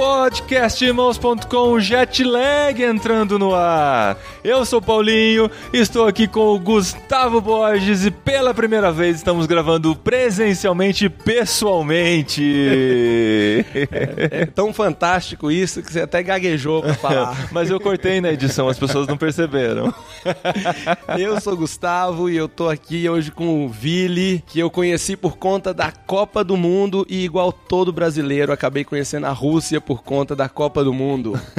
Podcastirmãos.com Jetlag entrando no ar. Eu sou Paulinho, estou aqui com o Gustavo Borges e pela primeira vez estamos gravando presencialmente, pessoalmente. É tão fantástico isso que você até gaguejou pra falar. Mas eu cortei na edição, as pessoas não perceberam. Eu sou Gustavo e eu tô aqui hoje com o Vili, que eu conheci por conta da Copa do Mundo e igual todo brasileiro, acabei conhecendo a Rússia por conta da Copa do Mundo.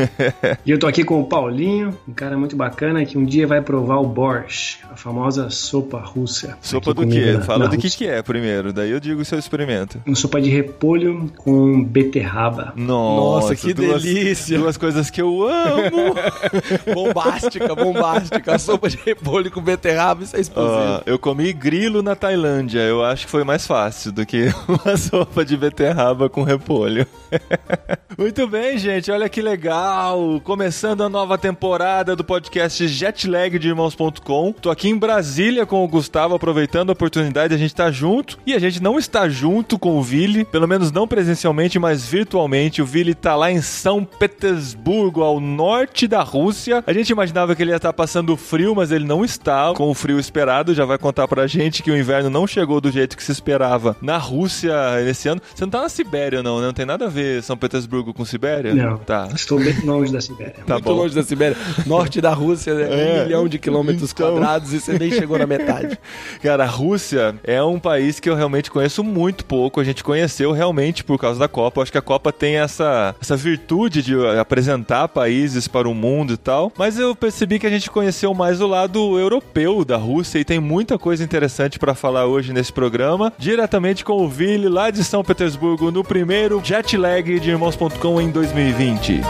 E eu tô aqui com o Paulinho, um cara muito bacana que um dia vai provar o borscht, a famosa sopa russa. Sopa do quê? na- Fala na do que Rússia. que é primeiro, daí eu digo se eu experimento. Uma sopa de repolho com beterraba. Nossa, Nossa, que duas- delícia. Duas coisas que eu amo. bombástica, bombástica. A sopa de repolho com beterraba, isso é explosivo. Ah, eu comi grilo na Tailândia. Eu acho que foi mais fácil do que uma sopa de beterraba com repolho. Muito bem, gente. Olha que legal. Começando a nova temporada do podcast Jetlag de Irmãos.com. Tô aqui em Brasília com o Gustavo, aproveitando a oportunidade. A gente tá junto. E a gente não está junto com o Vili, pelo menos não presencialmente, mas virtualmente. O Vili tá lá em São Petersburgo, ao norte da Rússia. A gente imaginava que ele ia estar passando frio, mas ele não está com o frio esperado. Já vai contar pra gente que o inverno não chegou do jeito que se esperava na Rússia esse ano. Você não tá na Sibéria, não, né? Não tem nada a ver São Petersburgo com Sibéria? Não, Tá. estou bem longe da Sibéria. Tá Muito bom. longe da Sibéria. Norte da Rússia, né? É. Um milhão de quilômetros Então- quadrados e você nem chegou na metade. Cara, a Rússia é um país que eu realmente conheço muito pouco. A gente conheceu realmente por causa da Copa. Eu acho que a Copa tem essa, essa virtude de apresentar países para o mundo e tal. Mas eu percebi que a gente conheceu mais o lado europeu da Rússia e tem muita coisa interessante para falar hoje nesse programa. Diretamente com o Vili, lá de São Petersburgo, no primeiro jet lag de irmãos.com em 2020.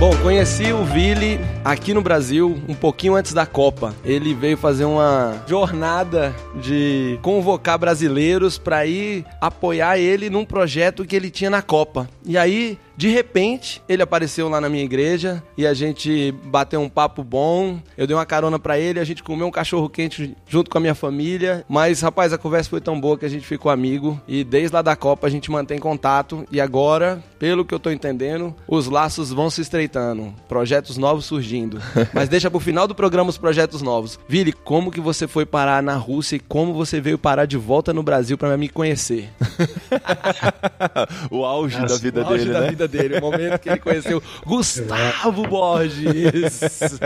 Bom, conheci o Vili aqui no Brasil um pouquinho antes da Copa. Ele veio fazer uma jornada de convocar brasileiros para ir apoiar ele num projeto que ele tinha na Copa. E aí, de repente, ele apareceu lá na minha igreja e a gente bateu um papo bom. Eu dei uma carona para ele, a gente comeu um cachorro quente junto com a minha família. Mas, rapaz, a conversa foi tão boa que a gente ficou amigo e desde lá da Copa a gente mantém contato e agora, pelo que eu tô entendendo, os laços vão se estreitando, projetos novos surgindo. Mas deixa pro final do programa os projetos novos. Vili, como que você foi parar na Rússia e como você veio parar de volta no Brasil para me conhecer? o auge Nossa, da vida O auge dele, da né? vida dele, o momento que ele conheceu Gustavo Borges.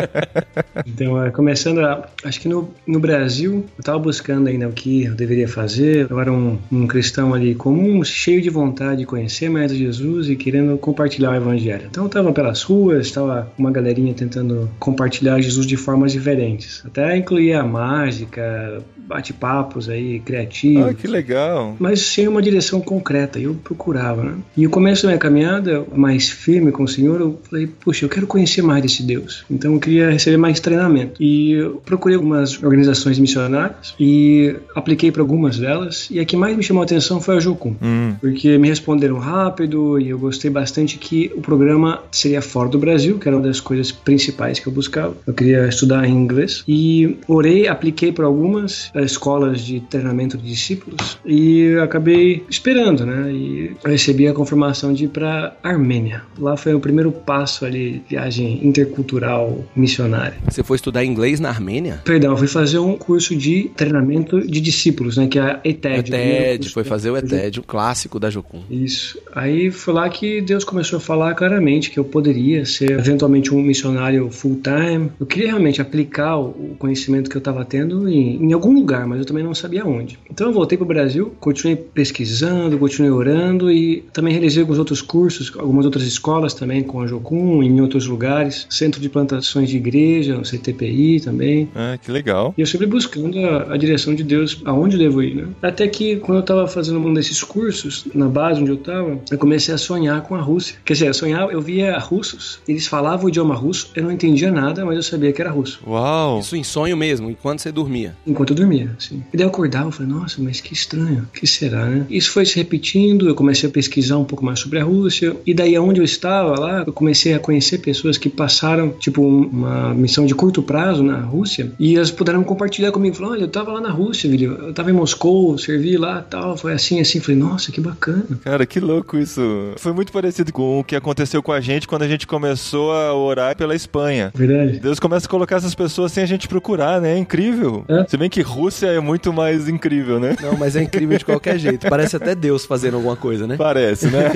Então, é, começando, a, acho que no, no Brasil, eu estava buscando ainda o que eu deveria fazer. Eu era um, um cristão ali comum, cheio de vontade de conhecer mais Jesus e querendo compartilhar o evangelho. Então, eu estava pelas ruas, estava uma galerinha tentando compartilhar Jesus de formas diferentes. Até incluía mágica, bate-papos aí, criativos. Ah, que legal. mas sem uma direção concreta. Eu procurava, né? E o começo da minha caminhada, mais firme com o Senhor, eu falei, puxa, eu quero conhecer mais desse Deus. Então eu queria receber mais treinamento. E eu procurei algumas organizações missionárias e apliquei para algumas delas. E a que mais me chamou a atenção foi a Jocum. Hum. Porque me responderam rápido e eu gostei bastante que o programa seria fora do Brasil, que era uma das coisas principais que eu buscava. Eu queria estudar inglês e orei, apliquei para algumas eh, escolas de treinamento de discípulos e acabei esperando, né? E recebi a confirmação de ir para Armênia. Lá foi o primeiro passo ali, viagem intercultural missionária. Você foi estudar inglês na Armênia? Perdão, fui fazer um curso de treinamento de discípulos, né? Que é a ETED. ETED, curso foi fazer o ETED, o clássico da Jocum. isso. Aí foi lá que Deus começou a falar claramente que eu poderia ser eventualmente um missionário full time. Eu queria realmente aplicar o conhecimento que eu estava tendo em, em algum lugar, mas eu também não sabia onde. Então eu voltei para o Brasil, continuei pesquisando, continuei orando e também realizei alguns outros cursos, algumas outras escolas também com a Jocum, em outros lugares, centro de plantações de igreja, o CTPI também. Ah, que legal. E eu sempre buscando a, a direção de Deus, aonde eu devo ir, né? Até que quando eu estava fazendo um desses cursos, na base onde eu estava, eu comecei a sonhar com a Rússia. Quer dizer, sonhar, eu via russos, eles falavam o idioma russo, eu não entendia nada, mas eu sabia que era russo. Uau! Isso em sonho mesmo, enquanto você dormia. Enquanto eu dormia, assim. E daí eu acordava, eu falei, nossa, mas que estranho, o que será, né? Isso foi se repetindo, eu comecei a pesquisar um pouco mais sobre a Rússia, e daí onde eu estava lá, eu comecei a conhecer pessoas que passaram, tipo, uma missão de curto prazo na Rússia, e elas puderam compartilhar comigo, falaram, olha, eu tava lá na Rússia, filho, eu tava em Moscou, servi lá, tal, foi assim, assim, falei, nossa, que bacana. Cara, que louco isso. Foi muito parecido com o que aconteceu com a gente quando a gente começou a orar pela Espanha. Verdade. Deus começa a colocar essas pessoas sem a gente procurar, né? É incrível. É. Se bem que Rússia é muito mais incrível, né? Não, mas é incrível de qualquer jeito. Parece até Deus fazendo alguma coisa, né? Parece, né?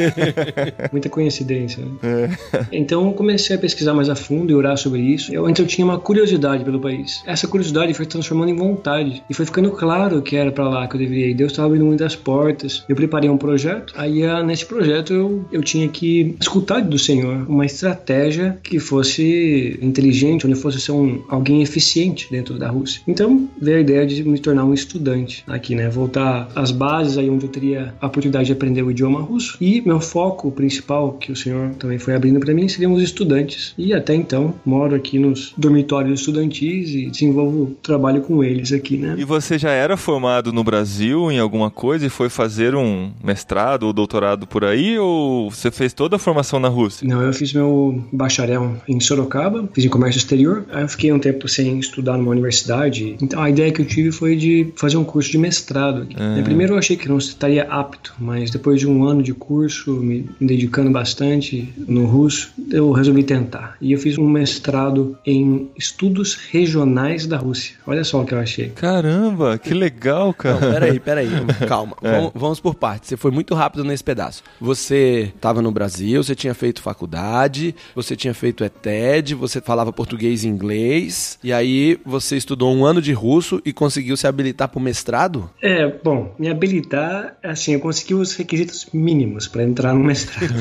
Muita coincidência. Né? Então eu comecei a pesquisar mais a fundo e orar sobre isso. Eu, antes eu tinha uma curiosidade pelo país. Essa curiosidade foi transformando em vontade. E foi ficando claro que era para lá que eu deveria ir. Deus estava abrindo muitas portas. Eu preparei um projeto. Aí ah, nesse projeto eu, eu tinha que escutar do Senhor uma estratégia que fosse inteligente, onde fosse ser um, alguém eficiente dentro da Rússia. Então veio a ideia de me tornar um estudante aqui, né? Voltar às bases aí onde eu teria a oportunidade de aprender o idioma russo. E meu foco principal, que o Senhor também foi abrindo para mim, seriam os estudantes. E até então moro aqui nos dormitórios estudantis e desenvolvo trabalho com eles aqui, né? E você já era formado no Brasil em alguma coisa e foi fazer um mestrado ou doutorado por aí? Ou você fez toda a formação na Rússia? Não, eu fiz meu bacharel em Sorocaba, fiz em comércio exterior. Aí eu fiquei um tempo sem estudar numa universidade. Então a ideia que eu tive foi de fazer um curso de mestrado. Ah. Primeiro eu achei que não estaria apto, mas depois de um ano de curso, me dedicando bastante no russo, eu resolvi tentar. E eu fiz um mestrado em estudos regionais da Rússia. Olha só o que eu achei. Caramba, que legal, Não, cara. peraí, peraí. Calma. Vamos, vamos por partes. Você foi muito rápido nesse pedaço. Você estava no Brasil, você tinha feito faculdade, você tinha feito ETED, você falava português e inglês, e aí você estudou um ano de russo e conseguiu se habilitar para o mestrado? É, bom, me habilitar, assim, eu consegui os requisitos mínimos para entrar no mestrado.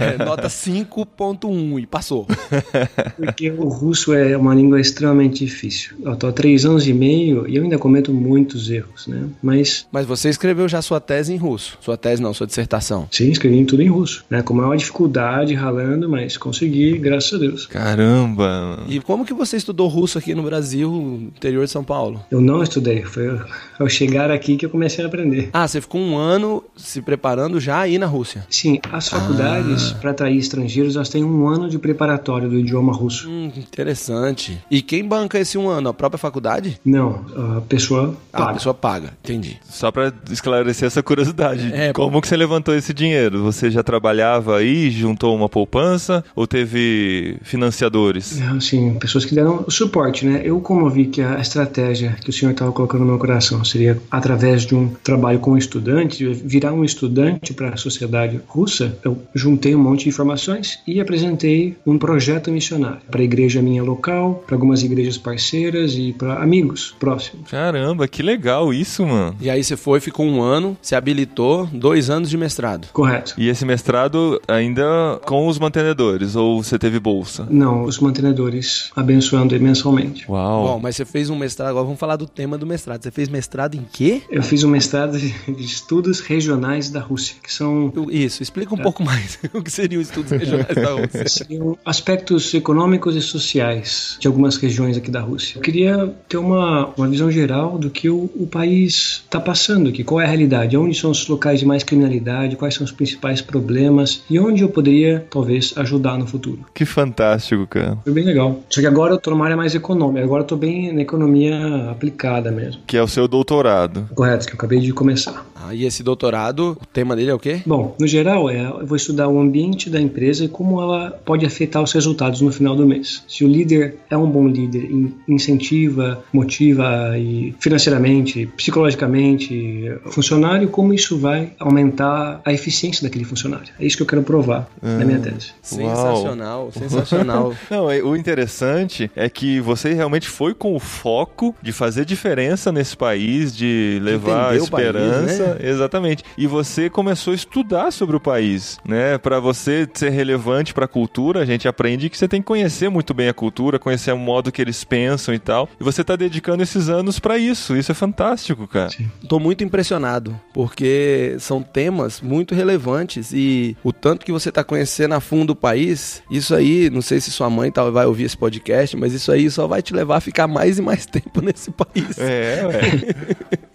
É, nota 5.1 e passou. Porque o russo é uma língua extremamente difícil. Eu tô há três anos e meio e eu ainda cometo muitos erros, né? Mas, Mas você escreveu já sua tese em russo. Sua tese não, sua dissertação. sim, escrevi tudo em russo, né? Com maior dificuldade, ralando, mas consegui, graças a Deus. Caramba. E como que você estudou russo aqui no Brasil, interior de São Paulo? Eu não estudei, foi ao chegar aqui que eu comecei a aprender. Ah, você ficou um ano se preparando já aí na Rússia. Sim, as faculdades para atrair estrangeiros, elas têm um ano de preparatório do idioma russo. Hum, interessante. E quem banca esse um ano? A própria faculdade? Não, a pessoa Ah, a paga. pessoa paga. Entendi. Só pra esclarecer essa curiosidade. É. Como que você levantou esse dinheiro? Você já trabalhava aí, juntou uma poupança ou teve financiadores? Assim, pessoas que deram o suporte, né? Eu, como vi que a estratégia que o senhor estava colocando no meu coração seria através de um trabalho com estudante, virar um estudante para a sociedade russa, eu juntei um monte de informações e apresentei um projeto missionário para a igreja minha local, para algumas igrejas parceiras e para amigos próximos. Caramba, que legal isso, mano. E aí você foi, ficou um ano, se habilitou, dois anos de mestrado. Correto. E esse mestrado ainda com os mantenedores, ou você teve bolsa? Não, os mantenedores abençoando mensalmente. Uau. Bom, mas você fez um mestrado, agora vamos falar do tema do mestrado. Você fez mestrado em quê? Eu fiz um mestrado de estudos regionais da Rússia, que são Isso, explica um pouco mais o que seriam os estudos regionais da Rússia. Seriam aspectos econômicos e sociais de algumas regiões aqui da Rússia. Eu queria ter uma, uma visão geral do que o, o país está passando aqui, qual é a realidade, onde são os locais de mais criminalidade, quais são os principais problemas e onde eu poderia, talvez, ajudar no futuro. Que fantástico, cara. Foi bem legal. Só que agora eu tô numa área mais econômica, agora eu tô bem na economia aplicada mesmo. Que é o seu doutorado. Correto, que eu acabei de começar. Ah, e esse doutorado, o tema dele é o quê? Bom, no geral, é, eu vou estudar o ambiente da empresa e como ela pode afetar os resultados no final do mês. Se o líder é um bom líder, in- incentiva, motiva e financeiramente, psicologicamente o funcionário, como isso vai aumentar a eficiência daquele funcionário. É isso que eu quero provar na minha tese. Sensacional, sensacional. Não, é- o interessante é que você realmente foi com o foco de fazer diferença nesse país, de levar o país, esperança. Exa- exatamente. E você começou a estudar sobre o país, né? Pra você ser relevante pra cultura, a gente aprende que você tem que conhecer muito bem a cultura, conhecer o modo que eles pensam e tal. E você tá dedicando esses anos pra isso. Isso é fantástico, cara. Tô muito impressionado, porque são temas muito relevantes e o tanto que você tá conhecendo a fundo o país, isso aí, não sei se sua mãe tal vai ouvir esse podcast, mas isso aí só vai te levar a ficar mais e mais tempo nesse país. É, ué.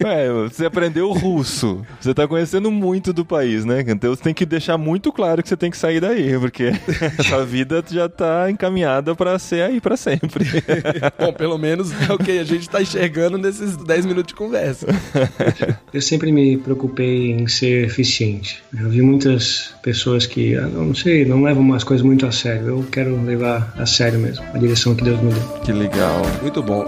Ué, você aprendeu russo. Você tá conhecendo muito do país, né? Então você tem que deixar muito claro que você tem que sair daí, porque a sua vida já tá encaminhada pra ser aí pra sempre. Bom, pelo menos é o que a gente tá enxergando nesses 10 minutos de conversa. Eu sempre me preocupei em ser eficiente. Eu vi muitas pessoas que, ah, não sei, não levam umas coisas muito a sério. Eu quero levar a sério mesmo, a direção que Deus me deu. Que legal. Muito bom.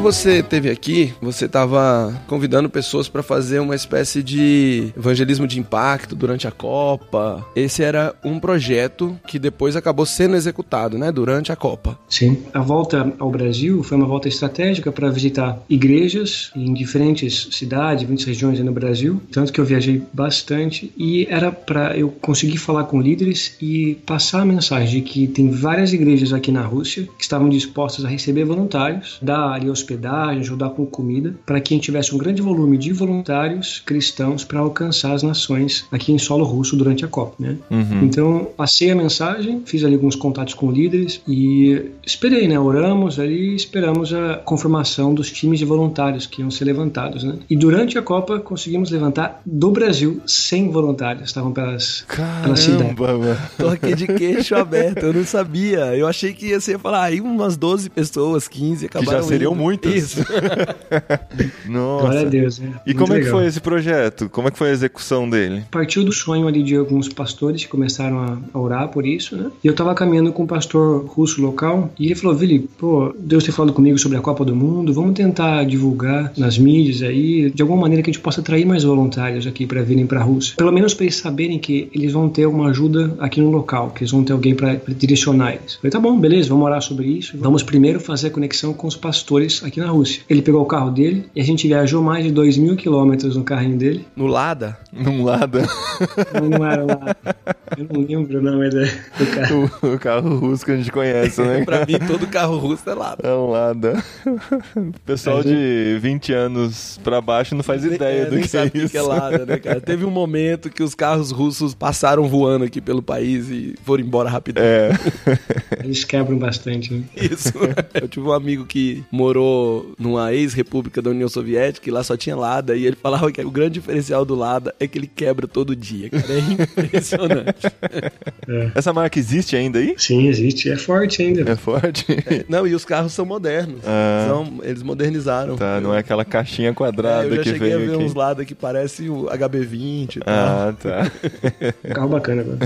Quando você esteve aqui, você estava convidando pessoas para fazer uma espécie de evangelismo de impacto durante a Copa. Esse era um projeto que depois acabou sendo executado, né, durante a Copa. Sim. A volta ao Brasil foi uma volta estratégica para visitar igrejas em diferentes cidades, diferentes regiões no Brasil. Tanto que eu viajei bastante e era para eu conseguir falar com líderes e passar a mensagem de que tem várias igrejas aqui na Rússia que estavam dispostas a receber voluntários, dar ali hospedagem, ajudar com comida, para que a gente tivesse um grande volume de voluntários cristãos para alcançar as nações aqui em solo russo durante a Copa, né? Uhum. Então, passei a mensagem, fiz ali alguns contatos com líderes e esperei, né? Oramos ali e esperamos a confirmação dos times de voluntários que iam ser levantados, né? E durante a Copa conseguimos levantar do Brasil 100 voluntários, estavam pelas, pela cidade. Caramba, mano. Tô aqui de queixo aberto, eu não sabia. Eu achei que ia ser falar aí umas 12 pessoas, 15, Que acabaram já seriam indo. Muitas. Isso. Nossa. Glória a Deus, né? E Muito como é que legal. foi esse projeto? Como é que foi a execução dele? Partiu do sonho ali de alguns pastores que começaram a, a orar por isso, né? E eu tava caminhando com um pastor russo local e ele falou: Vili, pô, Deus tem falado comigo sobre a Copa do Mundo, vamos tentar divulgar nas mídias aí, de alguma maneira que a gente possa atrair mais voluntários aqui para virem para a Rússia. Pelo menos para eles saberem que eles vão ter uma ajuda aqui no local, que eles vão ter alguém para direcionar eles. Eu falei: tá bom, beleza, vamos orar sobre isso. Vamos primeiro fazer a conexão com os pastores aqui na Rússia. Ele pegou o carro dele e a gente viajou mais de 2 mil quilômetros no carrinho dele. No Lada, Num lado, Não, não era lá. Eu não lembro o nome do carro. o, o carro russo que a gente conhece, né? pra mim todo carro russo é Lada. É um lado. O pessoal de 20 anos pra baixo não faz ideia É, do que sabe é o que isso. que é Lada, né, cara? Teve um momento que os carros russos passaram voando aqui pelo país e foram embora rapidão. É. Eles quebram bastante, né? Isso. Eu tive um amigo que morou numa ex-república da União Soviética e lá só tinha Lada e ele falava que o grande diferencial do Lada é que ele quebra todo dia, cara. É impressionante. Essa marca existe ainda aí? Sim, existe. É forte ainda. É forte? Não, e os carros são modernos. Ah. São, eles modernizaram. Tá, não é aquela caixinha É, quadrada eu já que cheguei a veio ver aqui. uns Lada que parece o HB20 e tal. Ah, tá. Um carro bacana agora.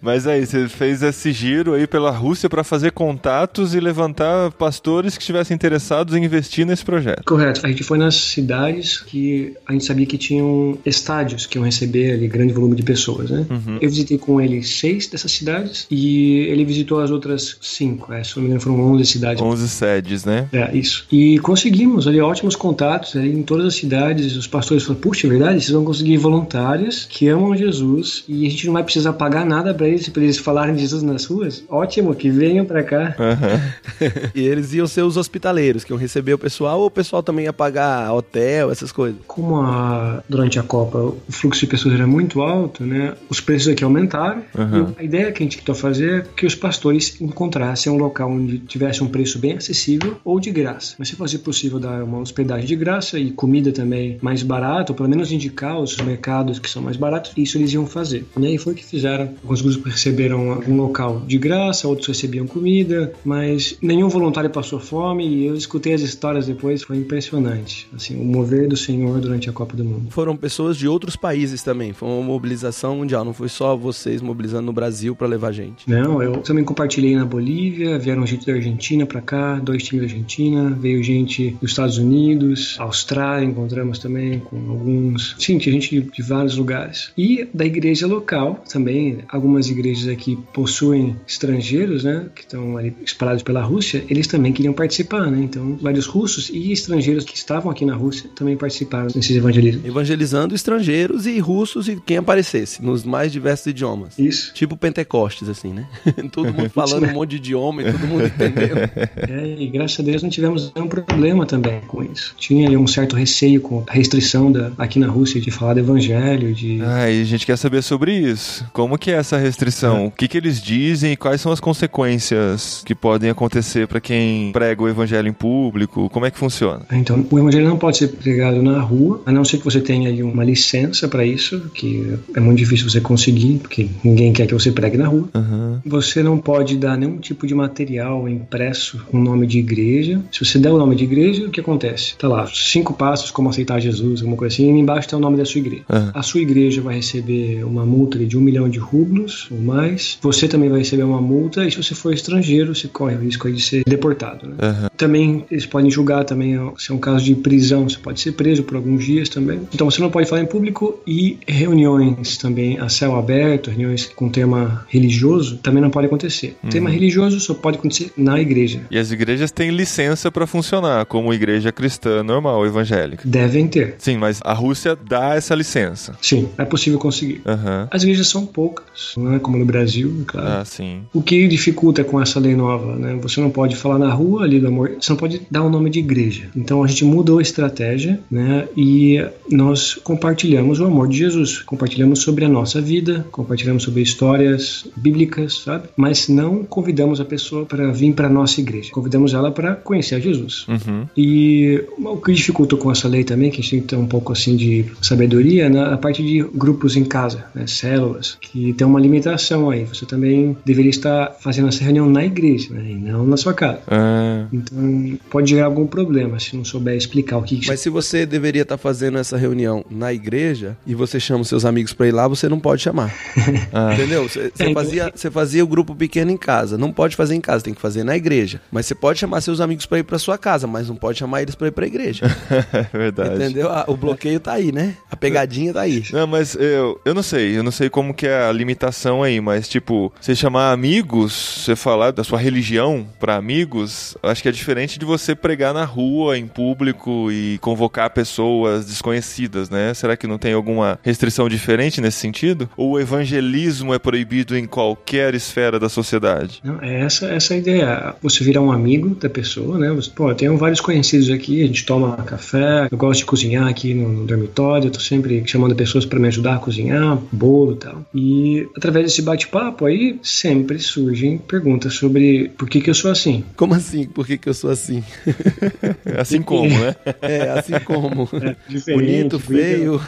Mas aí, você fez esse giro aí pela Rússia pra fazer contatos e levantar pastores que estivessem interessados em investir nesse projeto. Correto. A gente foi nas cidades que a gente sabia que tinham estádios que iam receber ali grande volume de pessoas, né? Eu visitei com ele seis dessas cidades e ele visitou as outras cinco. É, se não me engano, foram 11 cidades. 11 sedes, né? É, isso. E conseguimos ali ótimos contatos ali em todas as cidades. Os pastores falaram: Puxa, é verdade? Vocês vão conseguir voluntários que amam Jesus e a gente não vai precisar pagar nada para eles, para eles falarem de Jesus nas ruas? Ótimo, que venham para cá. E eles iam ser os hospitaleiros, que iam receber o pessoal, ou o pessoal também ia pagar hotel, essas coisas. Como a- durante a Copa o fluxo de pessoas era muito alto, né? Os preços aqui aumentaram. Uhum. E a ideia que a gente tentou fazer é que os pastores encontrassem um local onde tivesse um preço bem acessível ou de graça. Mas se fosse possível dar uma hospedagem de graça e comida também mais barata, ou pelo menos indicar os mercados que são mais baratos, isso eles iam fazer. Né? E foi o que fizeram. Alguns grupos receberam um local de graça, outros recebiam comida, mas nenhum voluntário passou fome e eu escutei escutei as histórias depois, foi impressionante. Assim, o mover do Senhor durante a Copa do Mundo. Foram pessoas de outros países também. Foi uma mobilização mundial. Não foi só vocês mobilizando no Brasil para levar gente. Não, eu também compartilhei na Bolívia. Vieram gente da Argentina para cá, dois times da Argentina. Veio gente dos Estados Unidos, Austrália, encontramos também com alguns. Sim, tinha gente de, de vários lugares. E da igreja local também. Algumas igrejas aqui possuem estrangeiros, né, que estão ali espalhados pela Rússia. Eles também queriam participar, né? Então, vários russos e estrangeiros que estavam aqui na Rússia também participaram desses evangelismos. Evangelizando estrangeiros e russos e quem aparecesse, nos mais diversos idiomas. Isso. Tipo Pentecostes, assim, né? todo mundo falando um monte de idioma e todo mundo entendendo. É, e graças a Deus não tivemos nenhum problema também com isso. Tinha ali um certo receio com a restrição da, aqui na Rússia de falar do evangelho, de... Ah, e a gente quer saber sobre isso. Como que é essa restrição? O que que eles dizem e quais são as consequências que podem acontecer para quem prega o evangelho em público? Como é que funciona? Então, o evangelho não pode ser pregado na rua, a não ser que você tenha aí uma licença para isso, que é muito difícil você conseguir, porque ninguém quer que você pregue na rua. Aham. Você não pode dar nenhum tipo de material impresso com nome de igreja. Se você der o nome de igreja, o que acontece? Tá lá, cinco passos como aceitar Jesus, alguma coisa assim, e embaixo está o nome da sua igreja. Aham. A sua igreja vai receber uma multa de um milhão de rublos ou mais. Você também vai receber uma multa, e se você for estrangeiro, você corre o risco aí de ser deportado. Né? Aham. Também eles podem julgar também se é um caso de prisão, você pode ser preso por alguns dias também. Então você não pode falar em público e reuniões também a céu aberto, reuniões com tema religioso, também não pode acontecer. Tema religioso só pode acontecer na igreja. E as igrejas têm licença para funcionar como igreja cristã normal, evangélica. Devem ter. Sim, mas a Rússia dá essa licença. Sim, é possível conseguir. Aham. As igrejas são poucas, não é como no Brasil, é claro. Ah, sim. O que dificulta com essa lei nova, né? Você não pode falar na rua ali do amor, você não pode dar o nome de igreja. Então a gente mudou a estratégia, né? E nós compartilhamos o amor de Jesus, compartilhamos sobre a nossa vida, compartilhamos sobre histórias bíblicas, sabe? Mas não convidamos a pessoa para vir para nossa igreja. Convidamos ela para conhecer Jesus. Uhum. E o que dificulta com essa lei também, que a gente tem que ter um pouco assim de sabedoria, na a parte de grupos em casa, né, células, que tem uma limitação aí. Você também deveria estar fazendo essa reunião na igreja, né, e não na sua casa. Ah, Então pode gerar algum problema se não souber explicar o que Mas se você deveria estar fazendo essa reunião na igreja e você chama os seus amigos para ir lá, você não pode chamar. ah. Entendeu? Você É, fazia, você fazia o grupo pequeno em casa. Não pode fazer em casa, tem que fazer na igreja. Mas você pode chamar seus amigos para ir para sua casa, mas não pode chamar eles para ir para a igreja. é verdade. Entendeu? Ah, O bloqueio tá aí, né? A pegadinha tá aí. Não, mas eu, eu não sei, eu não sei como que é a limitação aí, mas tipo, você chamar amigos, você falar da sua religião pra amigos, eu acho que é diferente de você pregar na rua, em público e convocar pessoas desconhecidas, né? Será que não tem alguma restrição diferente nesse sentido? Ou o evangelismo é proibido em qualquer esfera da sociedade? Não, é essa, essa a ideia. Você virar um amigo da pessoa, né? Você, pô, eu tenho vários conhecidos aqui, a gente toma café, eu gosto de cozinhar aqui no, no dormitório, eu tô sempre chamando pessoas para me ajudar a cozinhar, bolo e tal. E através desse bate-papo aí, sempre surgem perguntas sobre por que, que eu sou assim. Como assim? Por que, que eu sou assim? Assim como, né? É, assim como. Diferente, Bonito, feio.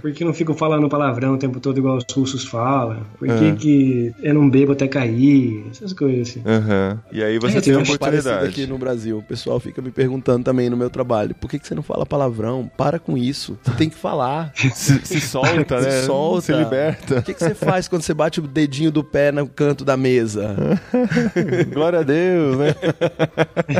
Por que não fico falando palavrão o tempo todo igual os russos falam? Por que, Ah. que eu não bebo até cair? Essas coisas assim. Aham. E aí você É, tem uma oportunidade. aqui no Brasil. O pessoal fica me perguntando também no meu trabalho: por que, que você não fala palavrão? Para com isso. Você tem que falar. Se, se solta, Se né? solta. Se liberta. O que, que você faz quando você bate o dedinho do pé no canto da mesa? Glória a Deus, né?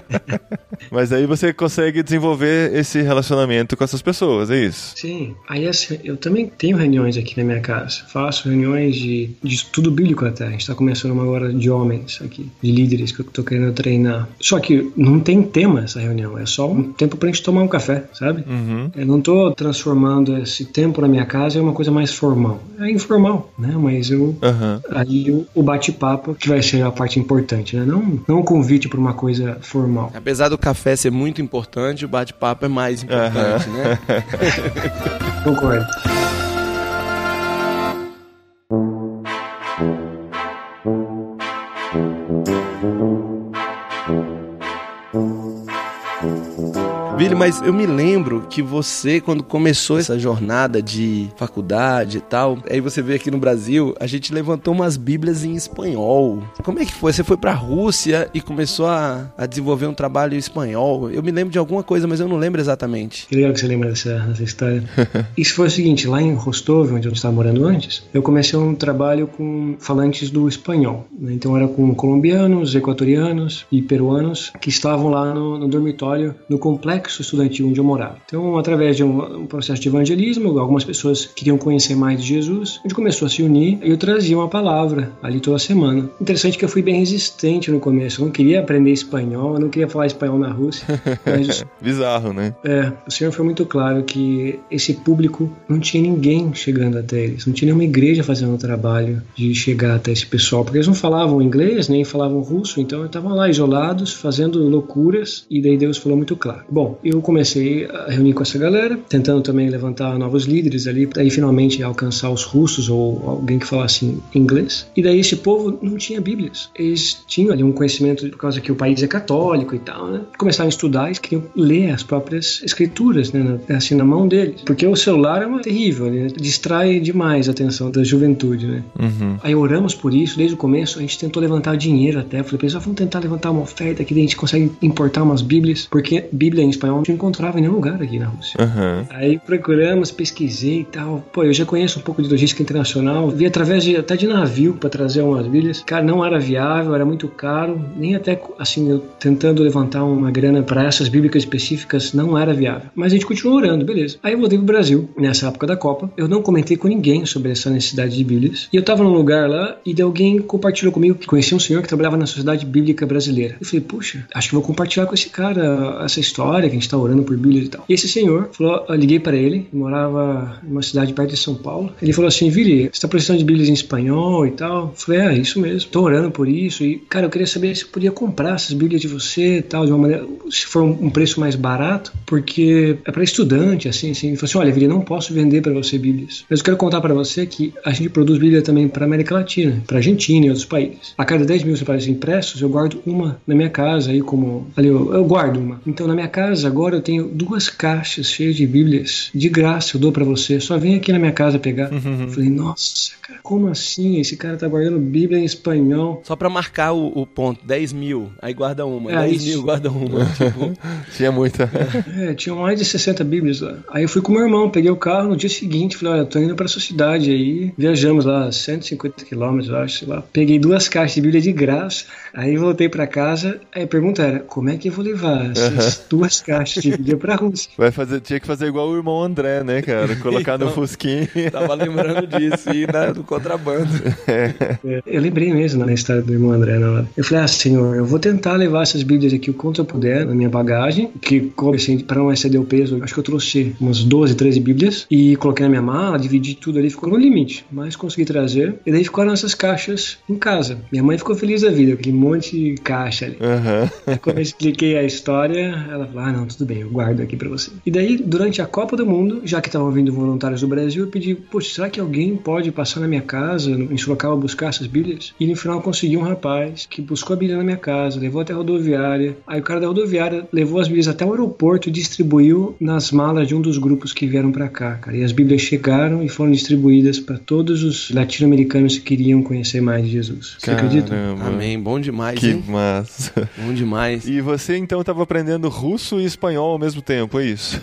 Mas aí você consegue desenvolver esse relacionamento com essas pessoas, é isso? Sim, aí assim, eu também tenho reuniões aqui na minha casa. Faço reuniões de, de estudo bíblico até. A gente está começando uma agora de homens aqui, de líderes que eu tô querendo treinar. Só que não tem tema essa reunião, é só um tempo pra gente tomar um café, sabe? Uhum. Eu não tô transformando esse tempo na minha casa em uma coisa mais formal. É informal, né? Mas eu Aham. aí o, o bate-papo que vai ser a parte importante, né? Não, não um convite para uma coisa formal. Apesar do café ser muito importante, o bate-papo é mais importante, né? Concordo. Vili, mas eu me lembro que você, quando começou essa jornada de faculdade e tal, aí você veio aqui no Brasil, a gente levantou umas bíblias em espanhol. Como é que foi? Você foi pra Rússia e começou a, a desenvolver um trabalho em espanhol? Eu me lembro de alguma coisa, mas eu não lembro exatamente. Que legal que você lembra dessa, dessa história. Isso foi o seguinte, lá em Rostov, onde eu estava morando antes, eu comecei um trabalho com falantes do espanhol. Né? Então era com colombianos, equatorianos e peruanos que estavam lá no, no dormitório, no complexo estudantil onde eu morava. Então, através de um, um, processo de evangelismo, algumas pessoas queriam conhecer mais de Jesus, a gente começou a se unir e eu trazia uma palavra ali toda semana. Interessante que eu fui bem resistente no começo, eu não queria aprender espanhol, eu não queria falar espanhol na Rússia. Mas, Bizarro, né? É, o Senhor foi muito claro que esse público não tinha ninguém chegando até eles, não tinha nenhuma igreja fazendo o trabalho de chegar até esse pessoal, porque eles não falavam inglês, nem falavam russo, então estavam lá isolados, fazendo loucuras, e daí Deus falou muito claro. Bom, eu comecei a reunir com essa galera, tentando também levantar novos líderes ali, daí finalmente alcançar os russos ou alguém que falasse inglês. E daí esse povo não tinha Bíblias. Eles tinham ali um conhecimento por causa que o país é católico e tal, né? Começaram a estudar e queriam ler as próprias escrituras, né? Assim, na mão deles. Porque o celular é uma terrível, né? distrai demais a atenção da juventude, né? Uhum. Aí oramos por isso, desde o começo, a gente tentou levantar dinheiro até. Falei, pessoal, vamos tentar levantar uma oferta que a gente consegue importar umas Bíblias, porque Bíblia em espanhol não encontrava em nenhum lugar aqui na Rússia. Uhum. Aí procuramos, pesquisei e tal. Pô, eu já conheço um pouco de logística internacional, vi através de até de navio para trazer umas Bíblias. Cara, não era viável, era muito caro, nem até assim, eu tentando levantar uma grana para essas bíblicas específicas não era viável. Mas a gente continuou orando, beleza. Aí eu voltei pro Brasil, nessa época da Copa. Eu não comentei com ninguém sobre essa necessidade de Bíblias. E eu tava num lugar lá e alguém compartilhou comigo que conhecia um senhor que trabalhava na Sociedade Bíblica Brasileira. Eu falei, puxa, acho que vou compartilhar com esse cara essa história gente tá orando por Bíblias e tal. E esse senhor falou, eu liguei para ele, morava numa cidade perto de São Paulo. Ele falou assim, Vili, você tá precisando de Bíblias em espanhol e tal? Eu falei, é, isso mesmo. Tô orando por isso. E, cara, eu queria saber se eu podia comprar essas Bíblias de você e tal, de uma maneira, se for um preço mais barato, porque é para estudante, assim, assim. Ele falou assim, olha, Vili, não posso vender para você Bíblias. Mas eu quero contar para você que a gente produz Bíblia também para América Latina, para Argentina e outros países. A cada 10 mil exemplares impressos, eu guardo uma na minha casa aí como... Ali, eu, eu guardo uma. Então, na minha casa, agora eu tenho duas caixas cheias de Bíblias. De graça, eu dou para você. Só vem aqui na minha casa pegar. Uhum. Eu falei, nossa, cara, como assim? Esse cara tá guardando Bíblia em espanhol. Só pra marcar o, o ponto, 10 mil, aí guarda uma, É, 10 isso. mil, guarda uma. tipo, Tinha muita. É, tinha mais de 60 Bíblias lá. Aí eu fui com meu irmão, peguei o carro no dia seguinte, falei, olha, eu tô indo pra sua cidade aí. Viajamos lá 150 quilômetros, eu acho, sei lá. Peguei duas caixas de Bíblia de graça. Aí voltei pra casa. Aí a pergunta era, como é que eu vou levar essas duas caixas de Bíblia pra Rússia? Vai fazer, tinha que fazer igual o irmão André, né, cara? Colocar no Então. Fusquinha. tava lembrando disso e na, do contrabando. É, eu lembrei mesmo na história do irmão André na hora. Eu falei, ah, senhor, eu vou tentar levar essas Bíblias aqui o quanto eu puder na minha bagagem, que coube assim, para não exceder o peso, acho que eu trouxe umas 12, 13 Bíblias e coloquei na minha mala, dividi tudo ali, ficou no limite, mas consegui trazer. E daí ficaram essas caixas em casa. Minha mãe ficou feliz da vida, aquele monte de caixa ali. Aí quando eu expliquei a história, ela falou: Ah, não, tudo bem, eu guardo aqui pra você. E daí, durante a Copa do Mundo, já que estavam vindo voluntários do Brasil, eu pedi: Poxa, será que alguém pode passar na minha casa, em Sorocaba, buscar essas Bíblias? E no final eu consegui um rapaz que buscou a Bíblia na minha casa, levou até a rodoviária. Aí o cara da rodoviária levou as Bíblias até o aeroporto e distribuiu nas malas de um dos grupos que vieram pra cá, cara. E as Bíblias chegaram e foram distribuídas para todos os latino-americanos que queriam conhecer mais de Jesus. Você acredita? Caramba. Amém, bom demais, Que hein? massa. Bom demais. E você então estava aprendendo russo e espanhol ao mesmo tempo, é isso?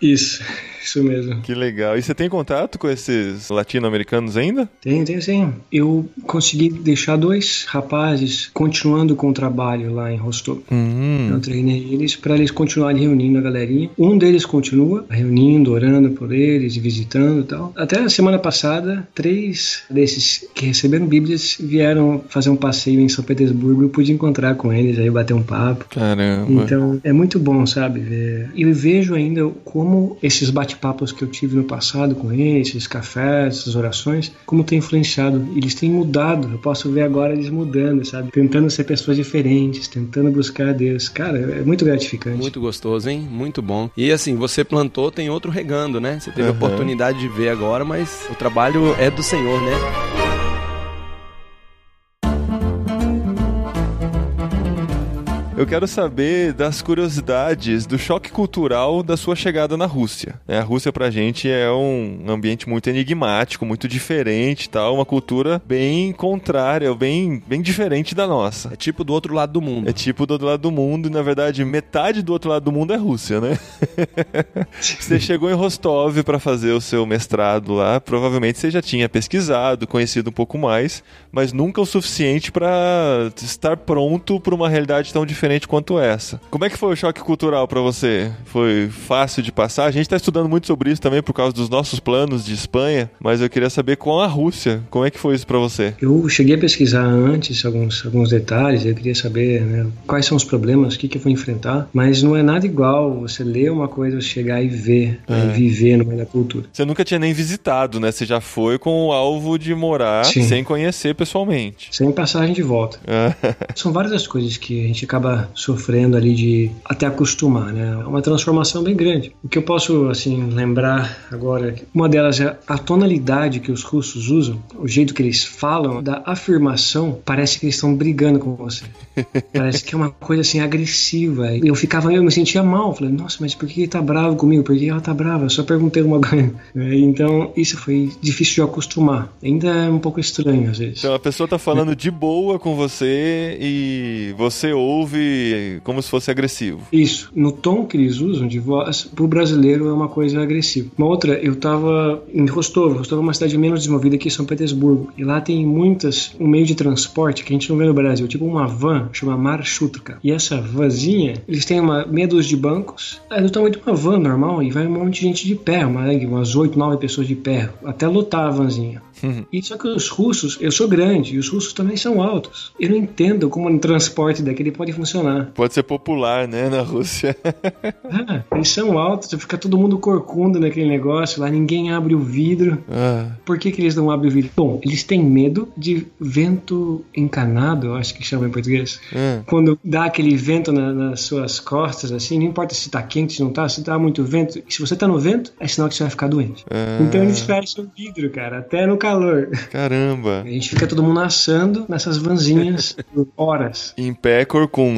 Isso, isso mesmo. que legal. E você tem contato com esses latino-americanos ainda? Tem, tem sim. Eu consegui deixar dois rapazes continuando com o trabalho lá em Rostov. Hum. Eu treinei eles para eles continuarem reunindo a galerinha. Um deles continua reunindo, orando por eles, visitando e tal. Até a semana passada, três desses que receberam Bíblias vieram fazer um passeio em São Petersburgo e eu pude encontrar com eles, aí bater um papo. Caramba. Então é muito bom, sabe? Ver. E eu vejo ainda como esses bate-papos que eu tive no passado com eles, esses cafés, essas orações, como tem influenciado. Eles têm mudado. Eu posso ver agora eles mudando, sabe? Tentando ser pessoas diferentes, tentando buscar a Deus. Cara, é muito gratificante. Muito gostoso, hein? Muito bom. E assim, você plantou, tem outro regando, né? Você teve a Aham. oportunidade de ver agora, mas o trabalho é do Senhor, né? Eu quero saber das curiosidades do choque cultural da sua chegada na Rússia. É, a Rússia pra gente é um ambiente muito enigmático, muito diferente, tal, uma cultura bem contrária, bem, bem diferente da nossa. É tipo do outro lado do mundo. É tipo do outro lado do mundo, e na verdade metade do outro lado do mundo é Rússia, né? você chegou em Rostov para fazer o seu mestrado lá, provavelmente você já tinha pesquisado, conhecido um pouco mais, mas nunca o suficiente para estar pronto para uma realidade tão diferente quanto essa. Como é que foi o choque cultural para você? Foi fácil de passar? A gente está estudando muito sobre isso também por causa dos nossos planos de Espanha, mas eu queria saber com a Rússia, como é que foi isso para você? Eu cheguei a pesquisar antes alguns, alguns detalhes, eu queria saber né, quais são os problemas, o que, que eu vou enfrentar, mas não é nada igual você ler uma coisa, chegar e ver, é. né, viver no meio da cultura. Você nunca tinha nem visitado, né? Você já foi com o alvo de morar Sim. sem conhecer pessoalmente. Sem passagem de volta. É. São várias as coisas que a gente acaba sofrendo ali de até acostumar, né? É uma transformação bem grande. O que eu posso, assim, lembrar agora, uma delas é a tonalidade que os russos usam, o jeito que eles falam, da afirmação, parece que eles estão brigando com você. Parece que é uma coisa, assim, agressiva. Eu ficava, eu me sentia mal. Falei, nossa, mas por que ele tá bravo comigo? Por que ela tá brava? Eu só perguntei uma coisa. Então, isso foi difícil de acostumar. Ainda é um pouco estranho, às vezes. Então, a pessoa tá falando de boa com você e você ouve como se fosse agressivo. Isso. No tom que eles usam de voz, pro brasileiro é uma coisa agressiva. Uma outra, eu tava em Rostov. Rostov é uma cidade menos desenvolvida que São Petersburgo. E lá tem muitas, um meio de transporte que a gente não vê no Brasil, tipo uma van, chama Marshutka. E essa vanzinha, eles têm uma meia dúzia de bancos, é do tamanho de uma van normal e vai um monte de gente de pé, uma, umas oito, nove pessoas de pé, até lotar a vanzinha. Uhum. E só que os russos, eu sou grande e os russos também são altos. Eu não entendo como um transporte daquele pode funcionar. Pode ser popular, né, na Rússia. ah, eles são altos, fica todo mundo corcunda naquele negócio lá, ninguém abre o vidro. Ah. Por que, que eles não abrem o vidro? Bom, eles têm medo de vento encanado, eu acho que chama em português. Ah. Quando dá aquele vento na, nas suas costas, assim, não importa se tá quente, se não tá, se tá muito vento, se você tá no vento, é sinal que você vai ficar doente. Ah. Então eles fecham o vidro, cara, até no calor. Caramba. A gente fica todo mundo assando nessas vanzinhas por horas. Em pé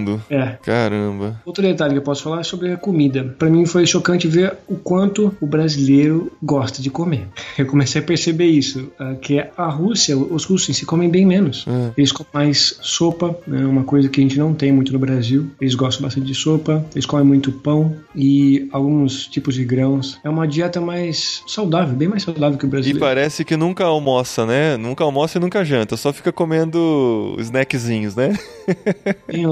corcundo. É. Caramba. Outro detalhe que eu posso falar é sobre a comida. Para mim foi chocante ver o quanto o brasileiro gosta de comer. Eu comecei a perceber isso, ah, que a Rússia, os russos em si comem bem menos. É. Eles comem mais sopa, né, uma coisa que a gente não tem muito no Brasil. Eles gostam bastante de sopa, eles comem muito pão e alguns tipos de grãos. É uma dieta mais saudável, bem mais saudável que o brasileiro. E parece que nunca almoça, né? Nunca almoça e nunca janta, só fica comendo snackzinhos, né? Tem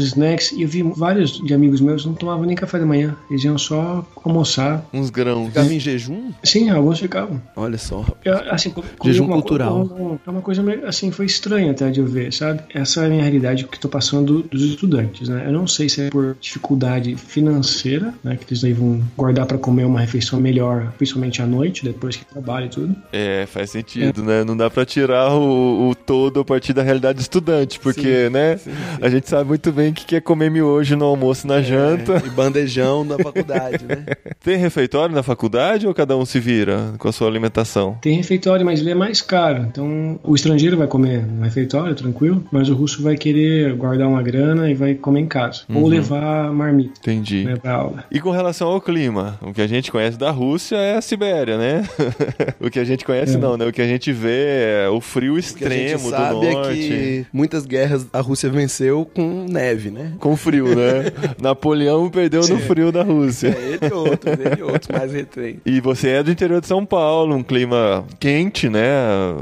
os snacks, e eu vi vários de amigos meus não tomavam nem café da manhã, eles iam só almoçar. Uns grãos. Ficavam em jejum? Sim, alguns ficavam. Olha só. Eu, assim, jejum cultural. É uma coisa assim, foi estranha até de eu ver, sabe? Essa é a minha realidade que estou passando dos estudantes, né? Eu não sei se é por dificuldade financeira, né? Que eles aí vão guardar para comer uma refeição melhor, principalmente à noite, depois que trabalha e tudo. É, faz sentido sentido, é. né? Não dá para tirar o, o, todo a partir da realidade estudante, porque, sim, né? Sim, sim. A gente sabe muito bem que quer comer miojo no almoço na é, janta. E bandejão na faculdade, né? Tem refeitório na faculdade ou cada um se vira com a sua alimentação? Tem refeitório, mas ele é mais caro. Então, o estrangeiro vai comer no refeitório, tranquilo, mas o russo vai querer guardar uma grana e vai comer em casa. Uhum. Ou levar marmita. Entendi. Né, pra aula. E com relação ao clima, o que a gente conhece da Rússia é a Sibéria, né? o que a gente conhece é. não, né? O que a gente vê é o frio extremo do norte. É que muitas guerras a Rússia venceu com neve, né? Com frio, né? Napoleão perdeu no frio da Rússia. É, ele e outros, ele e outros, mais retrem. E você é do interior de São Paulo, um clima quente, né?